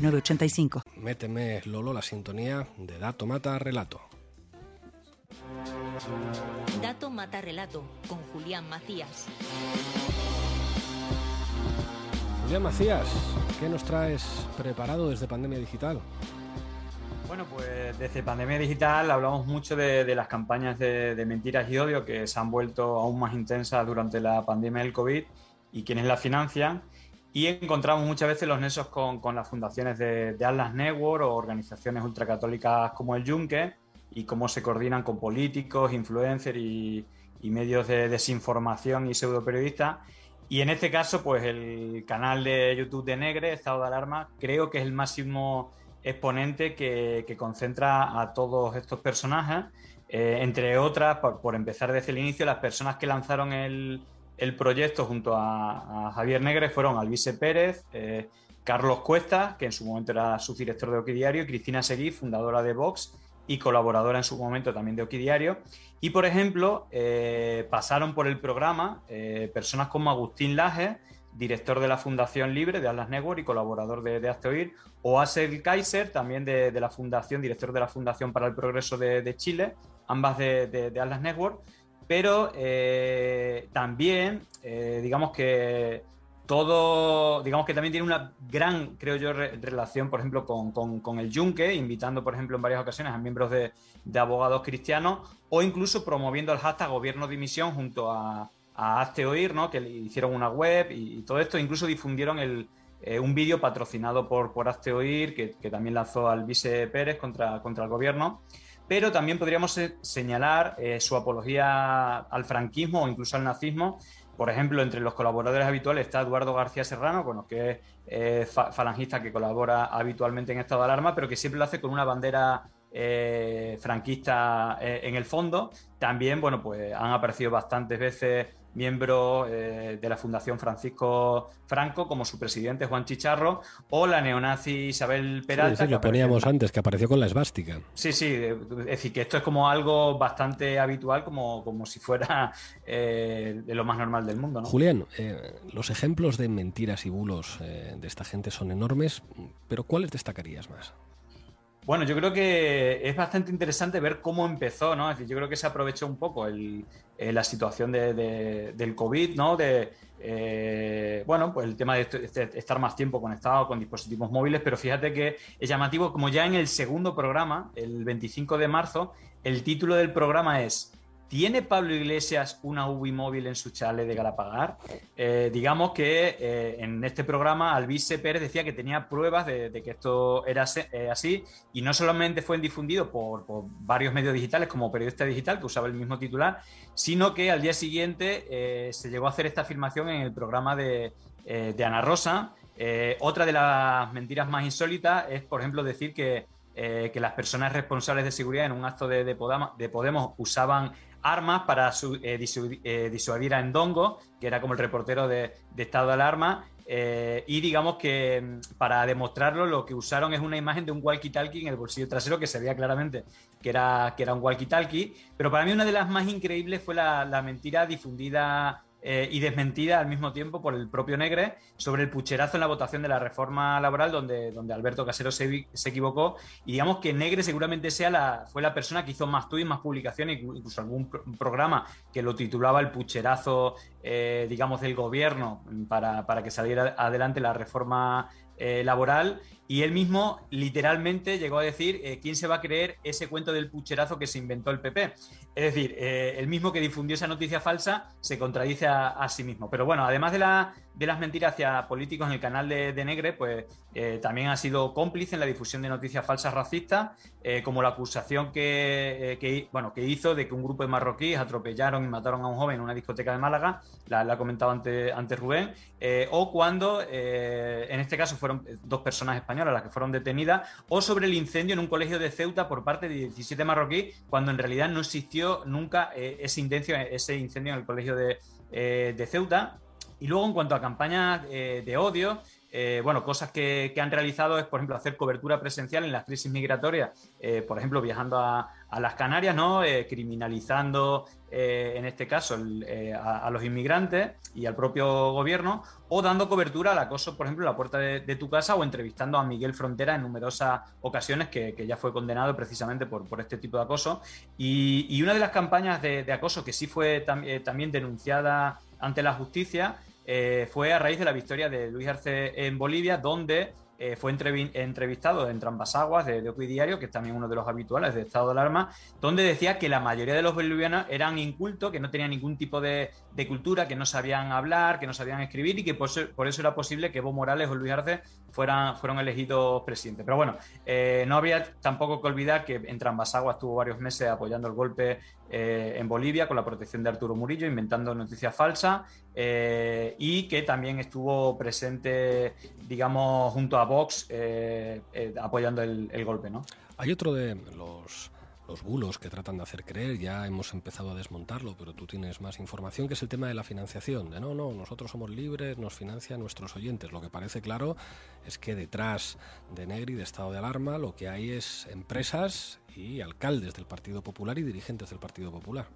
985. Méteme, Lolo, la sintonía de Dato Mata Relato. Dato Mata Relato con Julián Macías. Julián Macías, ¿qué nos traes preparado desde Pandemia Digital? Bueno, pues desde Pandemia Digital hablamos mucho de, las campañas de, de, mentiras y odio que se han vuelto aún más intensas durante la pandemia del COVID y quienes la financian. Y encontramos muchas veces los nexos con, las fundaciones de, Atlas Network o organizaciones ultracatólicas como el Yunque y cómo se coordinan con políticos, influencers y, medios de desinformación y pseudoperiodistas. Y en este caso, pues el canal de YouTube de Negre, Estado de Alarma, creo que es el máximo exponente que, concentra a todos estos personajes. Eh, entre otras, por empezar desde el inicio, las personas que lanzaron el, el proyecto junto a, Javier Negre fueron Alvise Pérez, eh, Carlos Cuesta, que en su momento era subdirector de Oquidiario, Cristina Seguí, fundadora de Vox y colaboradora en su momento también de Oquidiario. Y, por ejemplo, eh, pasaron por el programa eh, personas como Agustín Laje, director de la Fundación Libre de Atlas Network y colaborador de, de Oír, o Asel Kaiser, también de, la Fundación, director de la Fundación para el Progreso de, Chile, ambas de, de Atlas Network pero eh, también, eh, digamos que todo, digamos que también tiene una gran, creo yo, relación, por ejemplo, con, el Yunque, invitando, por ejemplo, en varias ocasiones a miembros de, abogados cristianos o incluso promoviendo el hashtag Gobierno Dimisión junto a, a ¿no? que hicieron una web y, todo esto, incluso difundieron el, eh, un vídeo patrocinado por, por Hazte que, que, también lanzó al vice Pérez contra, contra el gobierno pero también podríamos señalar eh, su apología al franquismo o incluso al nazismo. Por ejemplo, entre los colaboradores habituales está Eduardo García Serrano, bueno, que es eh, falangista que colabora habitualmente en estado de alarma, pero que siempre lo hace con una bandera eh, franquista en el fondo. También, bueno, pues han aparecido bastantes veces miembro eh, de la Fundación Francisco Franco, como su presidente Juan Chicharro, o la neonazi Isabel Peralta. Sí, lo poníamos antes, que apareció con la esvástica. Sí, sí, es decir, que esto es como algo bastante habitual, como, como si fuera eh, de lo más normal del mundo. ¿no? Julián, eh, los ejemplos de mentiras y bulos de esta gente son enormes, pero ¿cuáles destacarías más? Bueno, yo creo que es bastante interesante ver cómo empezó, ¿no? Es decir, yo creo que se aprovechó un poco eh, la situación de, del COVID, ¿no? Eh, bueno, pues el tema de, estar más tiempo conectado con dispositivos móviles, pero fíjate que es llamativo, como ya en el segundo programa, el 25 de marzo, el título del programa es ¿Tiene Pablo Iglesias una UBI móvil en su chale de Galapagar? Eh, digamos que eh, en este programa Alvise Pérez decía que tenía pruebas de, que esto era eh, así y no solamente fue difundido por, varios medios digitales como Periodista Digital, que usaba el mismo titular, sino que al día siguiente se llegó a hacer esta afirmación en el programa de, Ana Rosa. otra de las mentiras más insólitas es, por ejemplo, decir que, las personas responsables de seguridad en un acto de, de Podemos usaban armas para eh, eh, disuadir a Endongo, que era como el reportero de, estado de alarma. Eh, y digamos que mm, para demostrarlo lo que usaron es una imagen de un walkie-talkie en el bolsillo trasero que se veía claramente que era, que era un walkie-talkie. Pero para mí una de las más increíbles fue la mentira difundida eh, y desmentida al mismo tiempo por el propio Negre sobre el pucherazo en la votación de la reforma laboral donde, donde Alberto Casero se, equivocó. Y digamos que Negre seguramente sea la, fue la persona que hizo más tweets, más publicaciones, incluso algún programa que lo titulaba el pucherazo, eh, digamos, del gobierno para, para que saliera adelante la reforma eh, laboral y él mismo literalmente llegó a decir eh, quién se va a creer ese cuento del pucherazo que se inventó el PP. Es decir, eh, el mismo que difundió esa noticia falsa se contradice a, sí mismo. Pero bueno, además de, la, de, las mentiras hacia políticos en el canal de, Negre, pues eh, también ha sido cómplice en la difusión de noticias falsas racistas, como la acusación que, bueno, que hizo de que un grupo de marroquíes atropellaron y mataron a un joven en una discoteca de Málaga, la, ha comentado antes, antes Rubén, o cuando, en este caso fueron dos personas españolas, las que fueron detenidas, o sobre el incendio en un colegio de Ceuta por parte de 17 marroquíes, cuando en realidad no existió nunca eh, ese, incendio, en el colegio eh, de Ceuta. Y luego, en cuanto a campañas de odio, eh, bueno, cosas que, han realizado es, por ejemplo, hacer cobertura presencial en las crisis migratorias, eh, por ejemplo, viajando a, las Canarias, ¿no? Eh, criminalizando, en este caso, a, los inmigrantes y al propio gobierno, o dando cobertura al acoso, por ejemplo, en la puerta de, tu casa o entrevistando a Miguel Frontera en numerosas ocasiones, que, ya fue condenado precisamente por, este tipo de acoso. Y, una de las campañas de, acoso que sí fue también denunciada ante la justicia eh, fue a raíz de la victoria de Luis Arce en Bolivia, donde eh, fue entrevistado en Trambasaguas de, de Ocuy Diario, que es también uno de los habituales de estado de alarma, donde decía que la mayoría de los bolivianos eran incultos, que no tenían ningún tipo de, cultura, que no sabían hablar, que no sabían escribir y que por, eso era posible que Evo Morales o Luis Arce fueran, fueron elegidos presidentes. Pero bueno, eh, no habría tampoco que olvidar que en Trambasaguas estuvo varios meses apoyando el golpe en Bolivia con la protección de Arturo Murillo, inventando noticias falsas, y que también estuvo presente, digamos, junto a Vox eh, eh, apoyando el, golpe, ¿no? Hay otro de los, los bulos que tratan de hacer creer, ya hemos empezado a desmontarlo, pero tú tienes más información, que es el tema de la financiación. De no, no, nosotros somos libres, nos financian nuestros oyentes. Lo que parece claro es que detrás de Negri, de estado de alarma, lo que hay es empresas y alcaldes del Partido Popular y dirigentes del Partido Popular.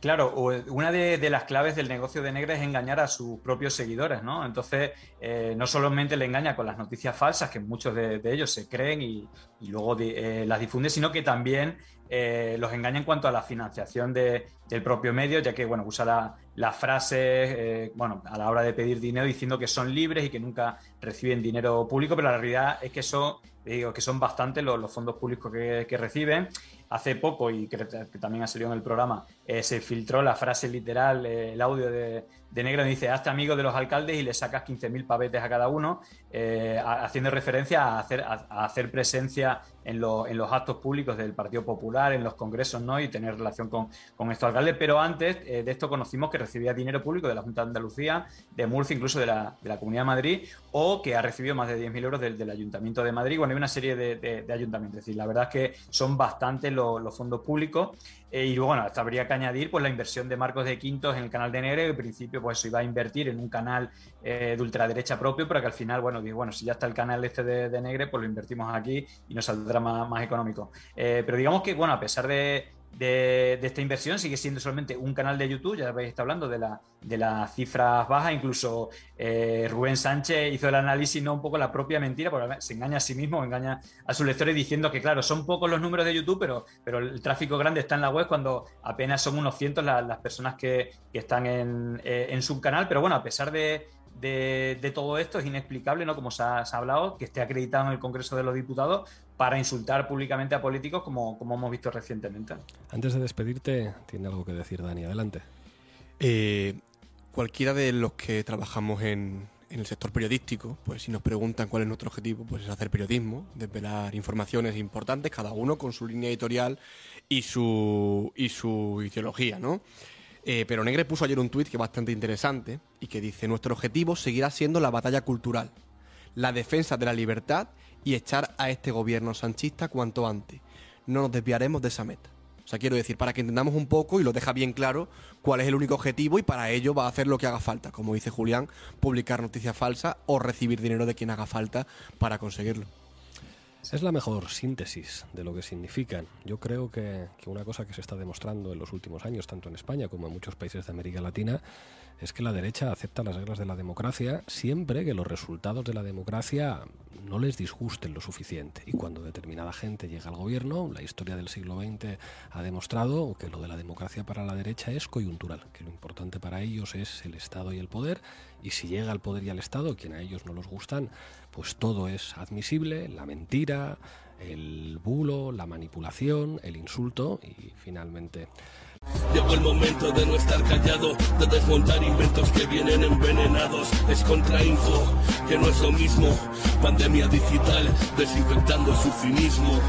Claro, una de, las claves del negocio de Negra es engañar a sus propios seguidores, ¿no? Entonces, eh, no solamente le engaña con las noticias falsas, que muchos de, ellos se creen y, luego eh, las difunde, sino que también eh, los engaña en cuanto a la financiación del propio medio, ya que, bueno, usa la, la frase, bueno, a la hora de pedir dinero diciendo que son libres y que nunca reciben dinero público, pero la realidad es que son, digo, que son bastantes los, fondos públicos que reciben hace poco, y que, también ha salido en el programa, eh, se filtró la frase literal, eh, el audio de, de Negro, dice, hazte amigo de los alcaldes y le sacas 15.000 pavetes a cada uno, eh, haciendo referencia a hacer, a, hacer presencia en, en, los actos públicos del Partido Popular, en los congresos, ¿no? Y tener relación con, con estos alcaldes. Pero antes de esto conocimos que recibía dinero público de la Junta de Andalucía, de Murcia, incluso de la, de la Comunidad de Madrid, o que ha recibido más de 10.000 euros del, del, Ayuntamiento de Madrid. Bueno, hay una serie de, de, ayuntamientos. Es decir, la verdad es que son bastantes los, fondos públicos eh, y bueno, hasta habría que añadir pues, la inversión de Marcos de Quintos en el canal de Negre, que en principio pues, se iba a invertir en un canal eh, de ultraderecha propio, pero que al final, bueno, digo, bueno, si ya está el canal este de, Negre, pues lo invertimos aquí y nos saldrá más, más económico. Eh, pero digamos que, bueno, a pesar de, de, esta inversión. Sigue siendo solamente un canal de YouTube, ya veis, está hablando de, la, de las cifras bajas, incluso eh, Rubén Sánchez hizo el análisis, no un poco la propia mentira, porque se engaña a sí mismo, engaña a sus lectores diciendo que, claro, son pocos los números de YouTube, pero, pero el tráfico grande está en la web cuando apenas son unos cientos las, personas que, están en, eh, en su canal, pero bueno, a pesar de, de, todo esto es inexplicable, ¿no? Como se ha, hablado, que esté acreditado en el Congreso de los Diputados para insultar públicamente a políticos como, como hemos visto recientemente. Antes de despedirte, tiene algo que decir Dani, adelante. Eh, cualquiera de los que trabajamos en, en, el sector periodístico, pues si nos preguntan cuál es nuestro objetivo, pues es hacer periodismo, desvelar informaciones importantes, cada uno con su línea editorial y su, y su ideología, ¿no? Eh, pero Negre puso ayer un tuit que es bastante interesante y que dice, nuestro objetivo seguirá siendo la batalla cultural, la defensa de la libertad y echar a este gobierno sanchista cuanto antes. No nos desviaremos de esa meta. O sea, quiero decir, para que entendamos un poco y lo deja bien claro cuál es el único objetivo y para ello va a hacer lo que haga falta, como dice Julián, publicar noticias falsas o recibir dinero de quien haga falta para conseguirlo. Es la mejor síntesis de lo que significan. Yo creo que, una cosa que se está demostrando en los últimos años, tanto en España como en muchos países de América Latina, es que la derecha acepta las reglas de la democracia siempre que los resultados de la democracia no les disgusten lo suficiente. Y cuando determinada gente llega al gobierno, la historia del siglo XX ha demostrado que lo de la democracia para la derecha es coyuntural, que lo importante para ellos es el Estado y el poder, y si llega al poder y al Estado, quien a ellos no los gustan, pues todo es admisible, la el bulo, la manipulación, el insulto y finalmente Llegó el momento de no estar callado, de desmontar inventos que vienen envenenados. Es contrainfo, que no es lo mismo. Pandemia digital, desinfectando su cinismo.